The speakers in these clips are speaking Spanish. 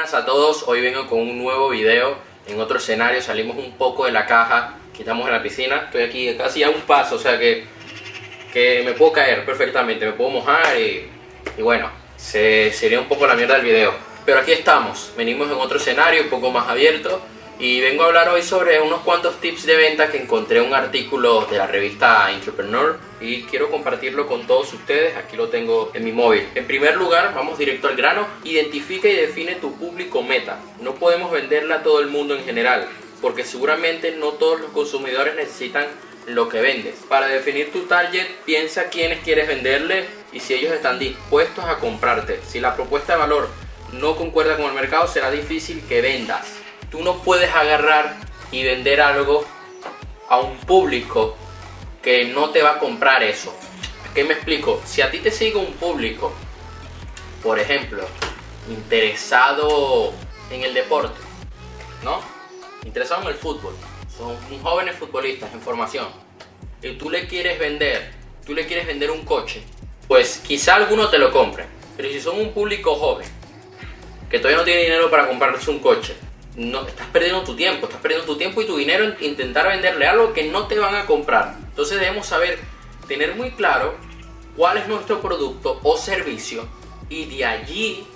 buenas a todos, hoy vengo con un nuevo video. En otro escenario, salimos un poco de la caja, quitamos en la piscina, estoy aquí casi a un paso, o sea que, que me puedo caer perfectamente, me puedo mojar y, y bueno, se sería un poco la mierda del video. Pero aquí estamos, venimos en otro escenario un poco más abierto y vengo a hablar hoy sobre unos cuantos tips de venta que encontré en un artículo de la revista Entrepreneur y quiero compartirlo con todos ustedes. Aquí lo tengo en mi móvil. En primer lugar, vamos directo al grano. Identifica y define tu público meta. No podemos venderle a todo el mundo en general, porque seguramente no todos los consumidores necesitan lo que vendes. Para definir tu target, piensa quiénes quieres venderle y si ellos están dispuestos a comprarte. Si la propuesta de valor no concuerda con el mercado, será difícil que vendas tú no puedes agarrar y vender algo a un público que no te va a comprar eso. ¿Qué me explico? Si a ti te sigue un público, por ejemplo, interesado en el deporte, ¿no? Interesado en el fútbol, son jóvenes futbolistas en formación, y tú le quieres vender, tú le quieres vender un coche, pues quizá alguno te lo compre, pero si son un público joven, que todavía no tiene dinero para comprarse un coche, no, estás perdiendo tu tiempo, estás perdiendo tu tiempo y tu dinero en intentar venderle algo que no te van a comprar. Entonces debemos saber, tener muy claro cuál es nuestro producto o servicio y de allí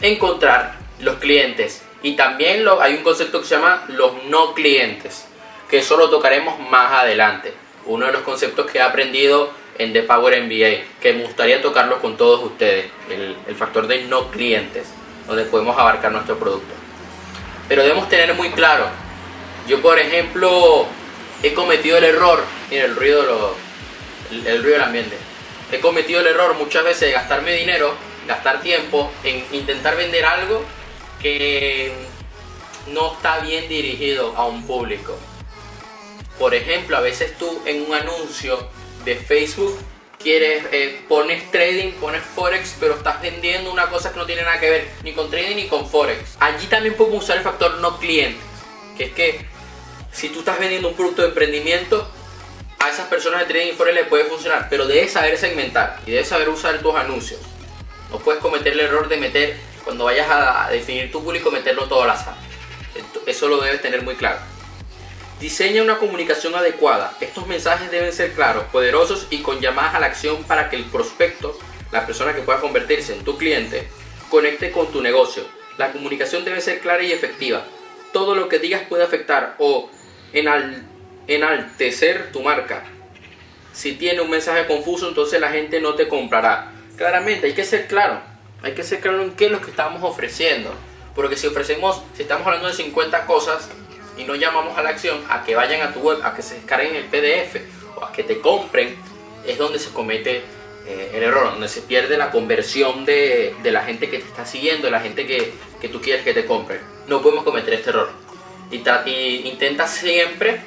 encontrar los clientes. Y también lo, hay un concepto que se llama los no clientes, que eso lo tocaremos más adelante. Uno de los conceptos que he aprendido en The Power MBA, que me gustaría tocarlo con todos ustedes, el, el factor de no clientes, donde podemos abarcar nuestro producto. Pero debemos tener muy claro, yo por ejemplo he cometido el error, mira el ruido, el, ruido del ambiente, he cometido el error muchas veces de gastarme dinero, gastar tiempo en intentar vender algo que no está bien dirigido a un público. Por ejemplo, a veces tú en un anuncio de Facebook quieres, eh, pones trading, pones forex, pero estás vendiendo una cosa que no tiene nada que ver ni con trading ni con forex. Allí también podemos usar el factor no cliente, que es que si tú estás vendiendo un producto de emprendimiento, a esas personas de trading y forex le puede funcionar, pero debes saber segmentar y debes saber usar tus anuncios. No puedes cometer el error de meter, cuando vayas a definir tu público, meterlo todo al azar. Eso lo debes tener muy claro. Diseña una comunicación adecuada. Estos mensajes deben ser claros, poderosos y con llamadas a la acción para que el prospecto, la persona que pueda convertirse en tu cliente, conecte con tu negocio. La comunicación debe ser clara y efectiva. Todo lo que digas puede afectar o enaltecer tu marca. Si tiene un mensaje confuso, entonces la gente no te comprará. Claramente, hay que ser claro. Hay que ser claro en qué es lo que estamos ofreciendo. Porque si ofrecemos, si estamos hablando de 50 cosas, y no llamamos a la acción a que vayan a tu web, a que se descarguen el PDF o a que te compren, es donde se comete eh, el error, donde se pierde la conversión de, la gente que te está siguiendo, de la gente que, tú quieres que te compre. No podemos cometer este error. Intenta siempre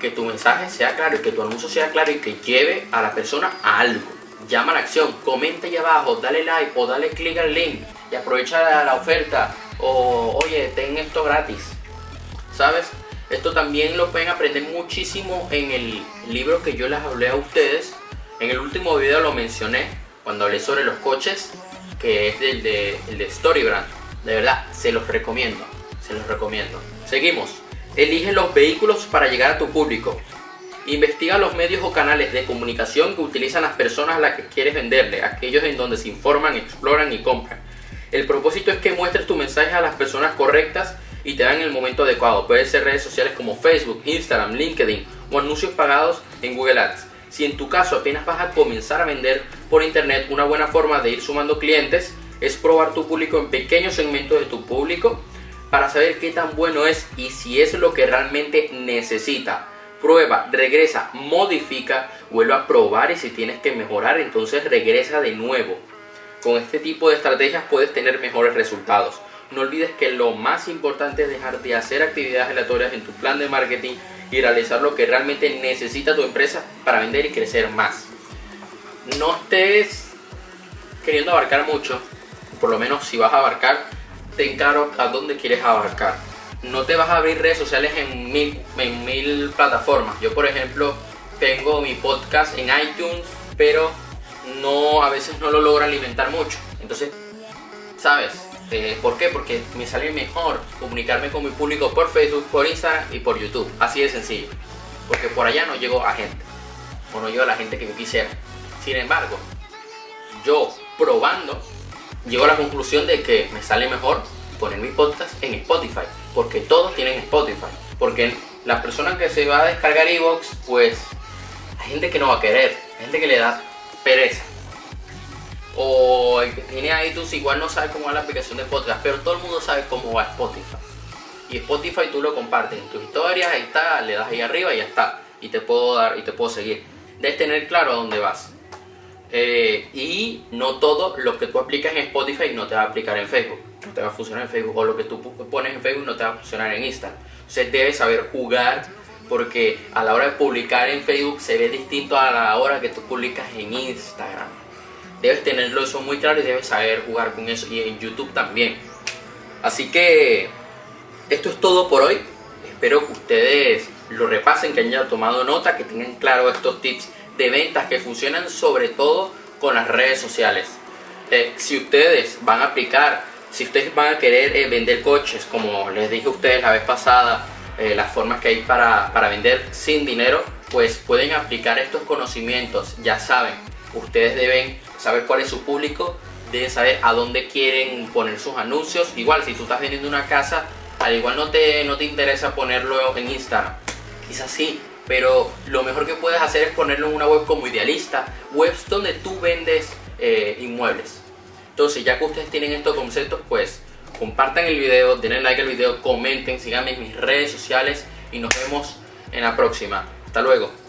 que tu mensaje sea claro y que tu anuncio sea claro y que lleve a la persona a algo. Llama a la acción, comenta ahí abajo, dale like o dale click al link y aprovecha la oferta o oye, ten esto gratis ¿sabes? Esto también lo pueden aprender muchísimo en el libro que yo les hablé a ustedes. En el último video lo mencioné cuando hablé sobre los coches, que es el de, el de Storybrand. De verdad, se los recomiendo. Se los recomiendo. Seguimos. Elige los vehículos para llegar a tu público. Investiga los medios o canales de comunicación que utilizan las personas a las que quieres venderle, aquellos en donde se informan, exploran y compran. El propósito es que muestres tu mensaje a las personas correctas y te dan el momento adecuado. Puede ser redes sociales como Facebook, Instagram, LinkedIn o anuncios pagados en Google Ads. Si en tu caso apenas vas a comenzar a vender por internet, una buena forma de ir sumando clientes es probar tu público en pequeños segmentos de tu público para saber qué tan bueno es y si es lo que realmente necesita. Prueba, regresa, modifica, vuelve a probar y si tienes que mejorar, entonces regresa de nuevo. Con este tipo de estrategias puedes tener mejores resultados. No olvides que lo más importante es dejar de hacer actividades aleatorias en tu plan de marketing y realizar lo que realmente necesita tu empresa para vender y crecer más. No estés queriendo abarcar mucho, por lo menos si vas a abarcar, ten claro a dónde quieres abarcar. No te vas a abrir redes sociales en mil, en mil plataformas. Yo, por ejemplo, tengo mi podcast en iTunes, pero no a veces no lo logro alimentar mucho. Entonces, ¿sabes? Eh, ¿Por qué? Porque me sale mejor comunicarme con mi público por Facebook, por Instagram y por YouTube. Así de sencillo. Porque por allá no llego a gente. O no llego a la gente que me quisiera. Sin embargo, yo probando, llego a la conclusión de que me sale mejor poner mi podcast en Spotify. Porque todos tienen Spotify. Porque la persona que se va a descargar Evox, pues hay gente que no va a querer. Hay gente que le da pereza o el que tiene iTunes igual no sabe cómo va la aplicación de podcast, pero todo el mundo sabe cómo va Spotify. Y Spotify tú lo compartes en tus historias, ahí está, le das ahí arriba y ya está. Y te puedo dar y te puedo seguir. Debes tener claro a dónde vas. Eh, y no todo lo que tú aplicas en Spotify no te va a aplicar en Facebook. No te va a funcionar en Facebook. O lo que tú pones en Facebook no te va a funcionar en Instagram. Entonces debes saber jugar porque a la hora de publicar en Facebook se ve distinto a la hora que tú publicas en Instagram debes tenerlo eso muy claro y debes saber jugar con eso y en YouTube también. Así que esto es todo por hoy. Espero que ustedes lo repasen, que hayan tomado nota, que tengan claro estos tips de ventas que funcionan sobre todo con las redes sociales. Eh, si ustedes van a aplicar, si ustedes van a querer eh, vender coches, como les dije a ustedes la vez pasada, eh, las formas que hay para, para vender sin dinero, pues pueden aplicar estos conocimientos. Ya saben, ustedes deben saber cuál es su público, deben saber a dónde quieren poner sus anuncios. Igual, si tú estás vendiendo una casa, al igual no te, no te interesa ponerlo en Instagram. Quizás sí, pero lo mejor que puedes hacer es ponerlo en una web como idealista, webs donde tú vendes eh, inmuebles. Entonces, ya que ustedes tienen estos conceptos, pues compartan el video, denle like al video, comenten, síganme en mis redes sociales y nos vemos en la próxima. Hasta luego.